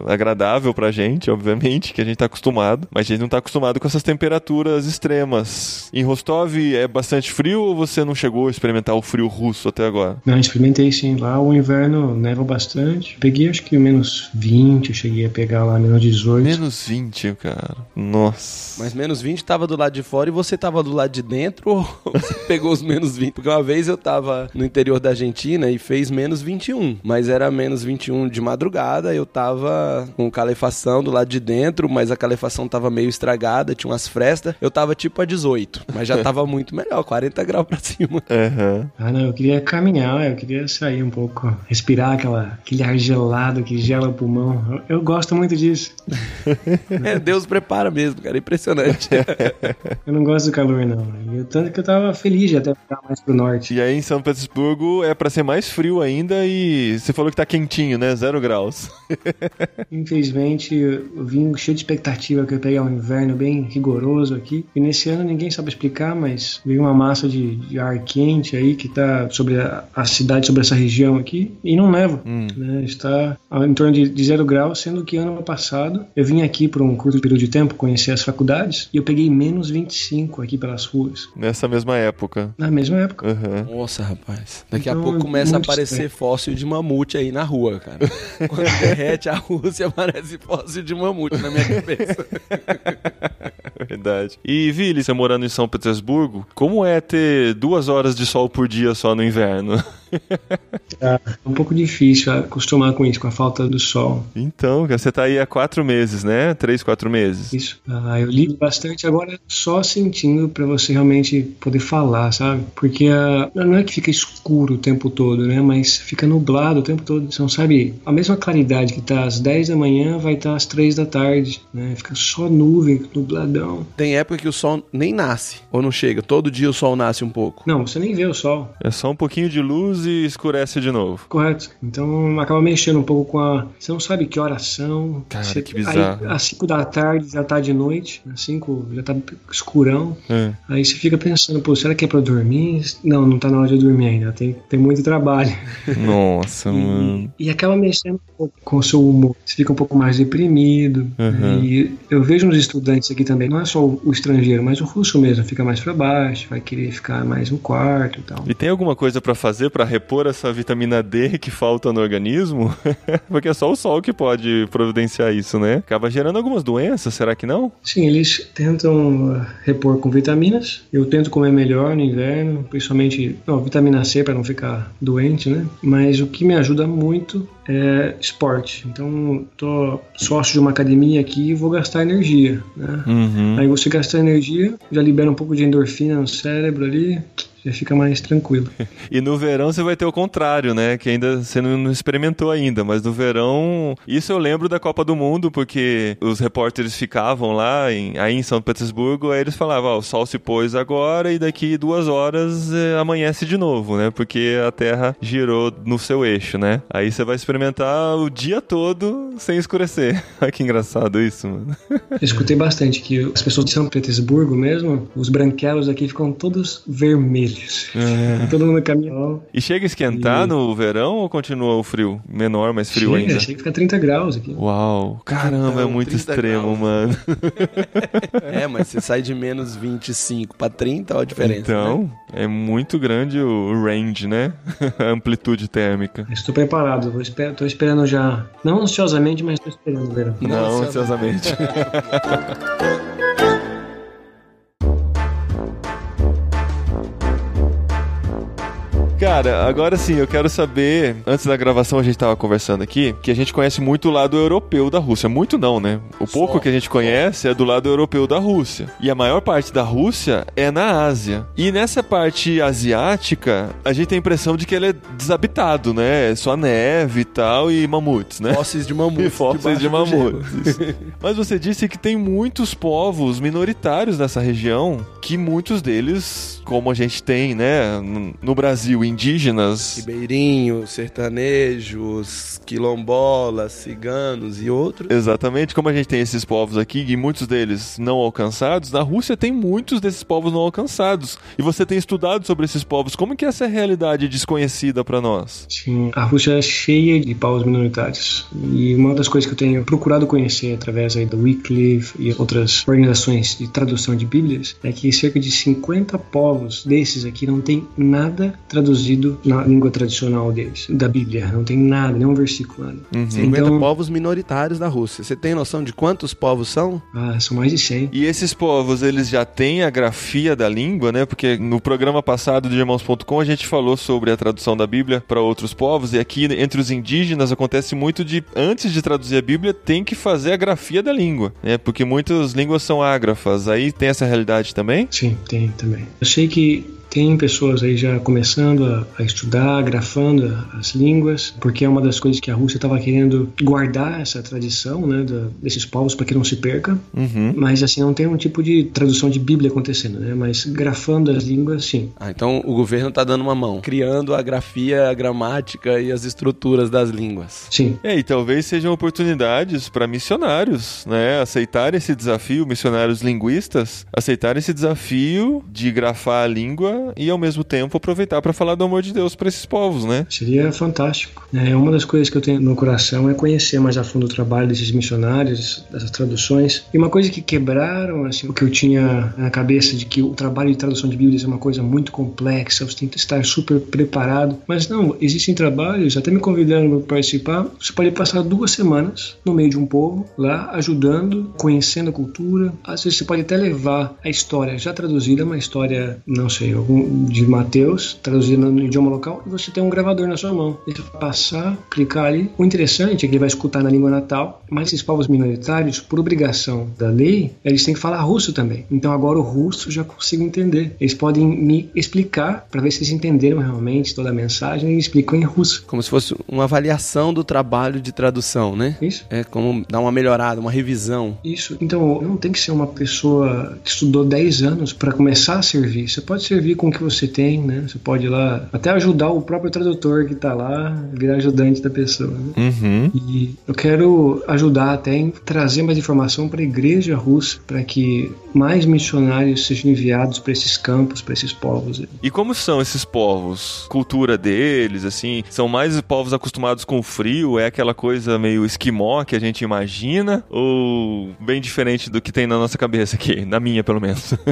Agradável pra gente, obviamente, que a gente tá acostumado. Mas a gente não tá acostumado com essas temperaturas extremas. Em Rostov é bastante frio ou você não chegou a experimentar o frio russo até agora? Não, experimentei sim. Lá o inverno neva bastante. Peguei acho que menos 20, eu cheguei a pegar lá menos 18. Menos 20, cara. Nossa. Mas menos 20 tava do lado de fora e você tava do lado de dentro ou você pegou os menos 20? Porque uma vez eu tava no interior da Argentina e fez menos 21, mas era menos 21 de madrugada, eu tava com calefação do lado de dentro, mas a calefação tava meio estragada, tinha umas frestas, eu tava tipo a 18, mas já tava muito melhor, 40 graus pra cima. Uhum. Ah, não, eu queria caminhar, eu queria sair um pouco, respirar aquela, aquele ar gelado que gela o pulmão. Eu, eu gosto muito disso. É, Deus prepara mesmo, cara. Impressionante. Eu não gosto do calor, não. Eu, tanto que eu tava feliz de até ficar mais pro norte. E aí em São Petersburgo é pra ser mais frio ainda e você falou que tá quentinho, né? Zero graus. Infelizmente, eu vim cheio de expectativa que eu ia pegar um inverno bem rigoroso aqui. E nesse ano ninguém sabe explicar, mas veio uma massa de, de ar quente aí que tá sobre a, a cidade, sobre essa região aqui, e não neva. Né? Está em torno de, de zero graus, sendo que ano passado eu vim aqui por um curto período de tempo conhecer as faculdades e eu peguei menos 25 aqui pelas ruas. Nessa mesma época. Na mesma época. Aham. Nossa, rapaz. Daqui a Então, pouco começa a aparecer estranho. fóssil de mamute aí na rua, cara. Quando derrete a Rússia, aparece fóssil de mamute na minha cabeça. Verdade. E, Vili, você morando em São Petersburgo, como é ter duas horas de sol por dia só no inverno? É um pouco difícil acostumar com isso, com a falta do sol. Então, cara, você tá aí há quatro meses, né? Três, quatro meses. Isso. Ah, eu ligo bastante agora só sentindo pra você realmente poder falar, sabe? Porque ah, não é que fica escuro o tempo todo, né? Mas fica nublado o tempo todo. Você não sabe. A mesma claridade que tá às 10 da manhã vai estar às 3 da tarde, né? Fica só nuvem, nubladão. Tem época que o sol nem nasce, ou não chega. Todo dia o sol nasce um pouco. Não, você nem vê o sol. É só um pouquinho de luz e escurece de novo. Correto. Então acaba mexendo um pouco com a. Você não sabe que horas são. Cara, Você- que bizarro. Aí, às 5 da tarde já tá de noite. Às 5 já tá escurão. É. Aí você fica pensando, pô, será que é pra dormir? Não, não tá na hora de dormir ainda. Tem, tem muito trabalho. Nossa, mano. E, e acaba mexendo um pouco com o seu humor. Você fica um pouco mais deprimido. Uhum. E eu vejo nos estudantes aqui também, não é só o, estrangeiro, mas o russo mesmo, fica mais pra baixo, vai querer ficar mais no quarto e tal. E tem alguma coisa pra fazer pra repor essa vitamina D que falta no organismo? Porque é só o sol que pode providenciar isso, né? Acaba gerando algumas doenças, será que não? Sim, eles tentam uh, repor com vitaminas. Eu tento comer melhor no inverno, principalmente não, vitamina C para não ficar doente, né? Mas o que me ajuda muito é esporte. Então, tô sócio de uma academia aqui e vou gastar energia, né? Uhum. Aí você gasta energia, já libera um pouco de endorfina no cérebro ali, já fica mais tranquilo. E no verão você vai ter o contrário, né? Que ainda você não experimentou ainda, mas no verão. Isso eu lembro da Copa do Mundo, porque os repórteres ficavam lá em, aí em São Petersburgo, aí eles falavam: ó, o sol se pôs agora e daqui duas horas eh, amanhece de novo, né? Porque a Terra girou no seu eixo, né? Aí você vai experimentar o dia todo sem escurecer. Olha que engraçado isso, mano. Eu escutei bastante que as pessoas de São Petersburgo mesmo, os branquelos aqui ficam todos vermelhos. Todo mundo caminha. E chega a esquentar E- no verão ou continua o frio? Menor, mais frio Chega, ainda? chega que fica 30 graus aqui. Uau, caramba, é muito 30 extremo, graus. mano. É, mas você sai de menos 25 pra 30, olha a diferença. né? Então, é muito grande o range, né? A amplitude térmica. Estou preparado, vou esper- tô esperando já. Não ansiosamente, mas estou esperando o verão. Não, Nossa, ansiosamente. Cara, agora sim, eu quero saber. Antes da gravação a gente tava conversando aqui, que a gente conhece muito o lado europeu da Rússia. Muito não, né? O pouco Só, que a gente conhece é do lado europeu da Rússia. E a maior parte da Rússia é na Ásia. E nessa parte asiática, a gente tem a impressão de que ele é desabitado, né? É só neve e tal, e mamutes, né? Fósseis de mamute. E fósseis de mamutes. Mas você disse que tem muitos povos minoritários nessa região, que muitos deles, como a gente tem, né, no- no Brasil, indígenas. Ribeirinhos, sertanejos, quilombolas, ciganos e outros. Exatamente, como a gente tem esses povos aqui, e muitos deles não alcançados, na Rússia tem muitos desses povos não alcançados. E você tem estudado sobre esses povos. Como que é essa realidade desconhecida pra nós? Sim, a Rússia é cheia de povos minoritários. E uma das coisas que eu tenho procurado conhecer através aí do Wycliffe e outras organizações de tradução de Bíblias é que cerca de 50 povos desses aqui não tem nada traduzido na língua tradicional deles, da Bíblia. Não tem nada, nenhum versículo. Nada. 50 Então, povos minoritários da Rússia. Você tem noção de quantos povos são? ah, são mais de 100. E esses povos, eles já têm a grafia da língua, né? Porque no programa passado de Irmãos.com a gente falou sobre a tradução da Bíblia para outros povos, e aqui entre os indígenas acontece muito de, antes de traduzir a Bíblia, tem que fazer a grafia da língua, né? Porque muitas línguas são ágrafas. Aí tem essa realidade também? Sim, tem também. Eu sei que Tem pessoas aí já começando a, a estudar, grafando as línguas, porque é uma das coisas que a Rússia estava querendo guardar essa tradição, né, da, desses povos para que não se perca. Uhum. Mas assim não tem um tipo de tradução de Bíblia acontecendo, né? Mas grafando as línguas, sim. Ah, então o governo tá dando uma mão, criando a grafia, a gramática e as estruturas das línguas. Sim. É, e talvez sejam oportunidades para missionários, né? Aceitarem esse desafio, missionários linguistas, aceitarem esse desafio de grafar a língua e ao mesmo tempo aproveitar para falar do amor de Deus para esses povos, né? Seria fantástico. É, uma das coisas que eu tenho no coração é conhecer mais a fundo o trabalho desses missionários, dessas traduções. E uma coisa que quebraram, assim, o que eu tinha na cabeça de que o trabalho de tradução de Bíblias é uma coisa muito complexa, você tem que estar super preparado. Mas não, existem trabalhos, até me convidando para participar, você pode passar duas semanas no meio de um povo, lá, ajudando, conhecendo a cultura. Às vezes você pode até levar a história já traduzida, uma história, não sei, algum, de Mateus, traduzida no idioma local, e você tem um gravador na sua mão. Você vai passar, clicar ali. O interessante é que ele vai escutar na língua natal, mas esses povos minoritários, por obrigação da lei, eles têm que falar russo também. Então agora o russo já consigo entender. Eles podem me explicar para ver se eles entenderam realmente toda a mensagem e explicam em russo. Como se fosse uma avaliação do trabalho de tradução, né? Isso? É como dar uma melhorada, uma revisão. Isso. Então, não tem que ser uma pessoa que estudou 10 anos para começar a servir. Você pode servir com o que você tem, né? Você pode ir lá até ajudar o próprio tradutor que tá lá, virar ajudante da pessoa. Né? Uhum. E eu quero ajudar até em trazer mais informação para a igreja russa, para que mais missionários sejam enviados para esses campos, para esses povos. E como são esses povos? Cultura deles, assim, são mais povos acostumados com o frio? É aquela coisa meio esquimó que a gente imagina? Ou bem diferente do que tem na nossa cabeça aqui? Na minha, pelo menos.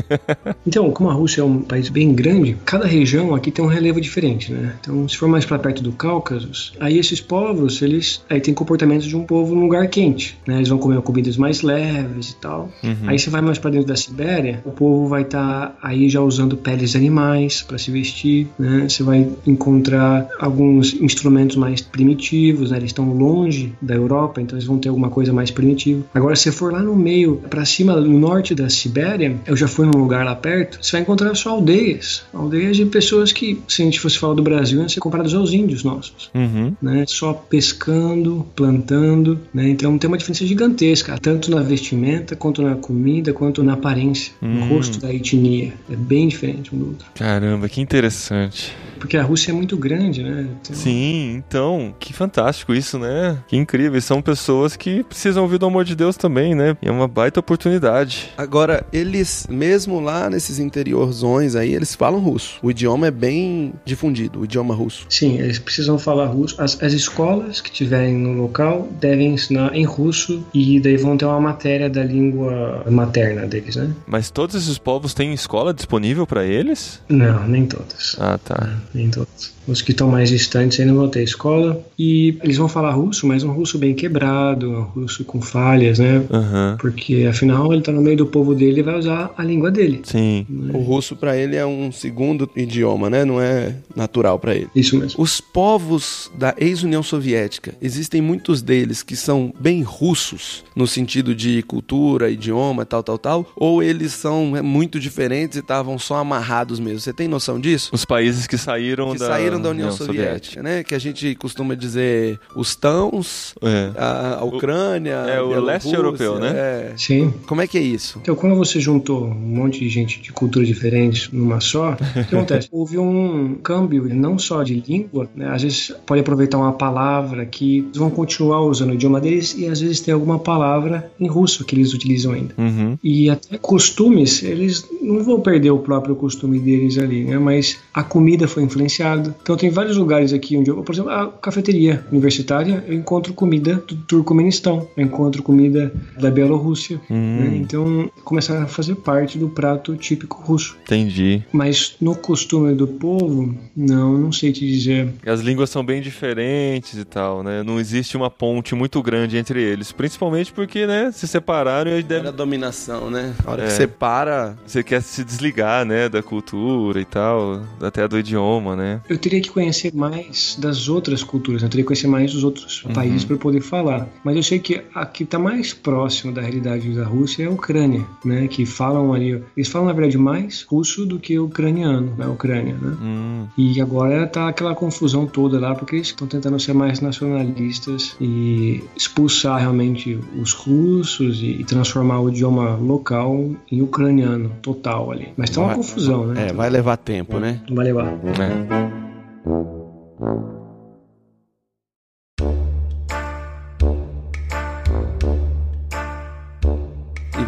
Então, como a Rússia é um país bem grande, cada região aqui tem um relevo diferente, né? Então, se for mais para perto do Cáucaso, aí esses povos, eles aí têm comportamentos de um povo num lugar quente, né? Eles vão comer comidas mais leves e tal. Uhum. Aí você vai mais para dentro da Sibéria, o povo vai estar aí já usando peles de animais para se vestir, né? Você vai encontrar alguns instrumentos mais primitivos, né? Eles estão longe da Europa, então eles vão ter alguma coisa mais primitiva. Agora, se for lá no meio, para cima, no norte da Sibéria, eu já fui num lugar lá perto, você vai encontrar só aldeias. Aldeias de pessoas que, se a gente fosse falar do Brasil, iam ser comparados aos índios nossos. Uhum. Né? Só pescando, plantando, né? Então tem uma diferença gigantesca, tanto na vestimenta, quanto na comida, quanto na aparência, no Hum. rosto da etnia. É bem diferente um do outro. Caramba, que interessante. Porque a Rússia é muito grande, né? Então, Sim, então, que fantástico isso, né? Que incrível. E São pessoas que precisam ouvir do amor de Deus também, né? E é uma baita oportunidade. Agora, eles, mesmo lá nesses interiorzões aí, eles falam russo. O idioma é bem difundido, o idioma russo. Sim, eles precisam falar russo. As, as escolas que tiverem no local devem ensinar em russo e daí vão ter uma matéria da língua materna deles, né? Mas todos esses povos têm escola disponível pra eles? Não, nem todos. Ah, tá. Nem todos. Os que estão mais distantes ainda vão ter escola e eles vão falar russo, mas um russo bem quebrado, um russo com falhas, né? Aham. Porque afinal ele tá no meio do povo dele e vai usar a língua dele. Sim. O russo pra ele é um segundo idioma, né? Não é natural pra ele. Isso mesmo. Os povos da ex-União Soviética, existem muitos deles que são bem russos, no sentido de cultura, idioma, tal, tal, tal, ou eles são é, muito diferentes e estavam só amarrados mesmo. Você tem noção disso? Os países que saíram Que da, saíram da União, Soviética, né? Que a gente costuma dizer os tãos, É. a, a Ucrânia, É, o Bielorrússia, leste europeu, né? é. Sim. Como é que é isso? Então, quando você juntou um monte de gente de culturas diferentes numa só, o que acontece? Houve um câmbio não só de língua, né? às vezes pode aproveitar uma palavra que eles vão continuar usando o idioma deles e às vezes tem alguma palavra em russo que eles utilizam ainda. Uhum. E até costumes, eles não vão perder o próprio costume deles ali, né? Mas a comida foi influenciada. Então tem vários lugares aqui onde eu, por exemplo, a cafeteria universitária, eu encontro comida do Turcomenistão, eu encontro comida da Bielorrússia. né? Então começaram a fazer parte do prato típico russo. Entendi. Mas no costume do povo, não, não sei te dizer. As línguas são bem diferentes e tal, né? Não existe uma ponte muito grande entre eles. Principalmente porque, né, se separaram e deve... Era a dominação, né? A hora É. que separa, Você quer se desligar, né, da cultura e tal, até do idioma. idioma, né? Eu teria que conhecer mais das outras culturas, né? eu teria que conhecer mais dos outros Uhum. países para poder falar. Mas eu sei que a que está mais próximo da realidade da Rússia é a Ucrânia, né? Que falam ali, eles falam na verdade mais russo do que ucraniano na Ucrânia, né? Hum, E agora tá aquela confusão toda lá, porque eles estão tentando ser mais nacionalistas e expulsar realmente os russos e, e transformar o idioma local em ucraniano total ali. Mas tá uma Vai- confusão, né? É, vai levar tempo, né? Vai levar. é. E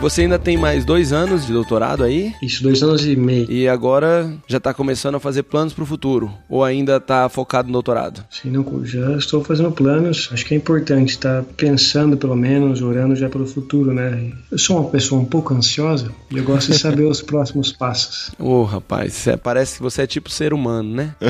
você ainda tem mais dois anos de doutorado aí? Isso, dois anos e meio. E agora já tá começando a fazer planos pro futuro? Ou ainda tá focado no doutorado? Sim, não, já estou fazendo planos. Acho que é importante estar pensando, pelo menos, orando já pelo futuro, né? Eu sou uma pessoa um pouco ansiosa e eu gosto de saber os próximos passos. Ô, rapaz, cê- parece que você é tipo ser humano, né?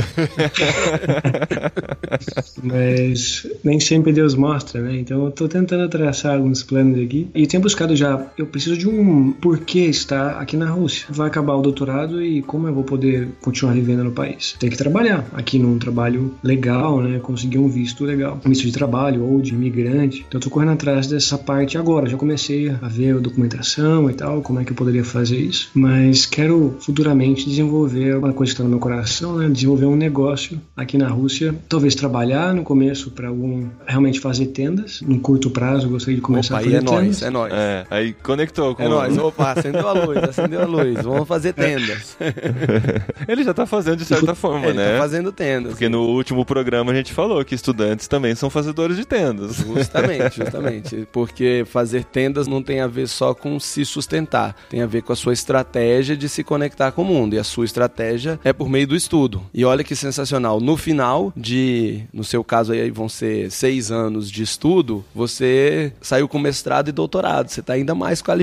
Mas nem sempre Deus mostra, né? Então eu tô tentando traçar alguns planos aqui. E tenho buscado já. Eu preciso de um porquê estar aqui na Rússia. Vai acabar o doutorado e como eu vou poder continuar vivendo no país? Tem que trabalhar aqui num trabalho legal, né? Conseguir um visto legal. Um visto de trabalho ou de imigrante. Então eu tô correndo atrás dessa parte agora. Já comecei a ver a documentação e tal, como é que eu poderia fazer isso. Mas quero futuramente desenvolver uma coisa que está no meu coração, né? Desenvolver um negócio aqui na Rússia. Talvez trabalhar no começo para algum realmente fazer tendas. Num curto prazo, eu gostaria de começar Opa, a aí fazer é nóis, tendas. é nóis. É, aí conectou com É nóis, opa, acendeu a luz, acendeu a luz. Vamos fazer tendas. Ele já tá fazendo de certa forma, Ele né? tá fazendo tendas. Porque no último programa a gente falou que estudantes também são fazedores de tendas. Justamente, justamente. Porque fazer tendas não tem a ver só com se sustentar, tem a ver com a sua estratégia de se conectar com o mundo. E a sua estratégia é por meio do estudo. E olha que sensacional. No final de, no seu caso aí vão ser seis anos de estudo, você saiu com mestrado e doutorado. Você está ainda mais qualificado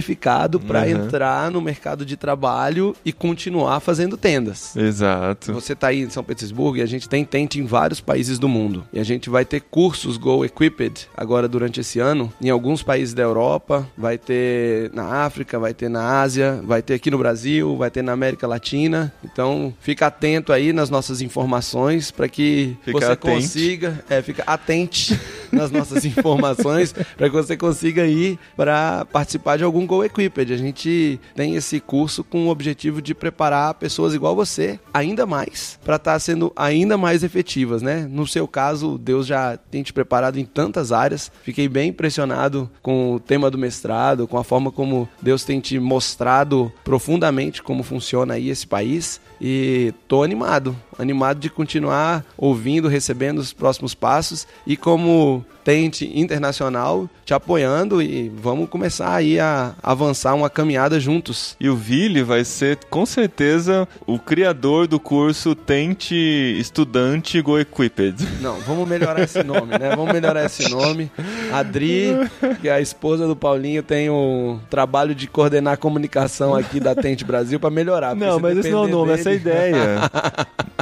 para Uhum. entrar no mercado de trabalho e continuar fazendo tendas. Exato. Você está aí em São Petersburgo e a gente tem tente em vários países do mundo. E a gente vai ter cursos Go Equipped agora durante esse ano em alguns países da Europa, vai ter na África, vai ter na Ásia, vai ter aqui no Brasil, vai ter na América Latina. Então, fica atento aí nas nossas informações para que Fica você atente. consiga, é, fica atente nas nossas informações para que você consiga ir para participar de algum Go Equipped. A gente tem esse curso com o objetivo de preparar pessoas igual você ainda mais para estar sendo ainda mais efetivas, né? No seu caso, Deus já tem te preparado em tantas áreas. Fiquei bem impressionado com o tema do mestrado, com a forma como Deus tem te mostrado profundamente como funciona aí esse país. E tô animado, animado de continuar ouvindo, recebendo os próximos passos. E como internacional te apoiando e vamos começar aí a avançar uma caminhada juntos. E o Vili vai ser, com certeza, o criador do curso Tente Estudante Go Equipped. Não, vamos melhorar esse nome, né? Vamos melhorar esse nome. A Adri, que é a esposa do Paulinho, tem o trabalho de coordenar a comunicação aqui da Tente Brasil para melhorar. Não, mas esse não é o nome, essa é a dele- ideia.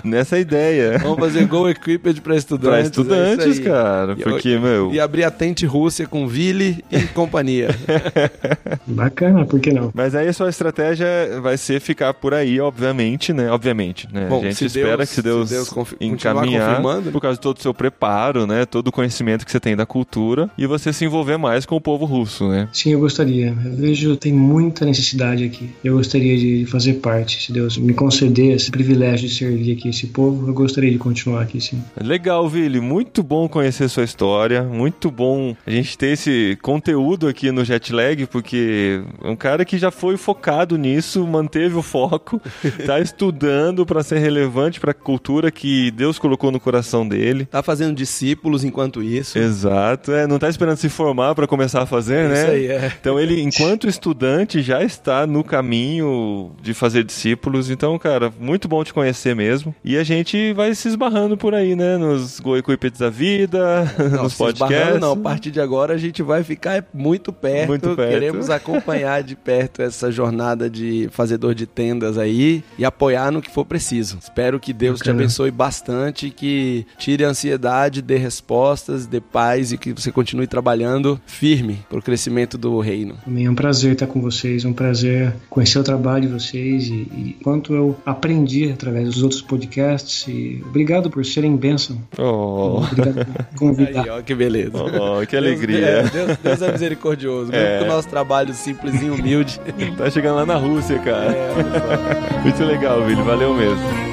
Nessa é a ideia. Vamos fazer Go Equipped para estudantes. Pra é estudantes, aí. cara. Porque, meu. E abrir a Tente Rússia com Vili e companhia. Bacana, por que não? Mas aí a sua estratégia vai ser ficar por aí, obviamente, né? Obviamente, né? Bom, a gente se espera Deus- que se Deus, se Deus confi- encaminhar confirmando, né? por causa de todo o seu preparo, né? Todo o conhecimento que você tem da cultura e você se envolver mais com o povo russo, né? Sim, eu gostaria. Eu vejo tem muita necessidade aqui. Eu gostaria de fazer parte. Se Deus me conceder esse privilégio de servir aqui esse povo, eu gostaria de continuar aqui, sim. Legal, Vili. Muito bom conhecer sua história. Muito bom a gente ter esse conteúdo aqui no Jetlag, porque é um cara que já foi focado nisso, manteve o foco, tá estudando para ser relevante para a cultura que Deus colocou no coração dele. Tá fazendo discípulos enquanto isso. Exato, é, não tá esperando se formar para começar a fazer, né? Isso aí, é. Então ele, enquanto estudante, já está no caminho de fazer discípulos. Então, cara, muito bom te conhecer mesmo. E a gente vai se esbarrando por aí, né? Nos Go Equipped da vida, Não, nos esbarrando, podcasts. não. A partir de agora a gente vai ficar muito perto. Muito perto. Queremos acompanhar de perto essa jornada de fazedor de tendas aí e apoiar no que for preciso. Espero que Deus te Bacana. abençoe bastante, que tire a ansiedade, dê respostas, dê paz e que você continue trabalhando firme para o crescimento do reino. Também é um prazer estar com vocês, é um prazer conhecer o trabalho de vocês e, e quanto eu aprendi através dos outros podcasts podcasts e obrigado por serem bênção. Oh, Obrigado por convidar. Aí, ó, que beleza. oh, que alegria. Deus, é, Deus- Deus é misericordioso, mesmo É. com o nosso trabalho simples e humilde. Tá chegando lá na Rússia, cara. É. Muito legal, Vili. Valeu mesmo.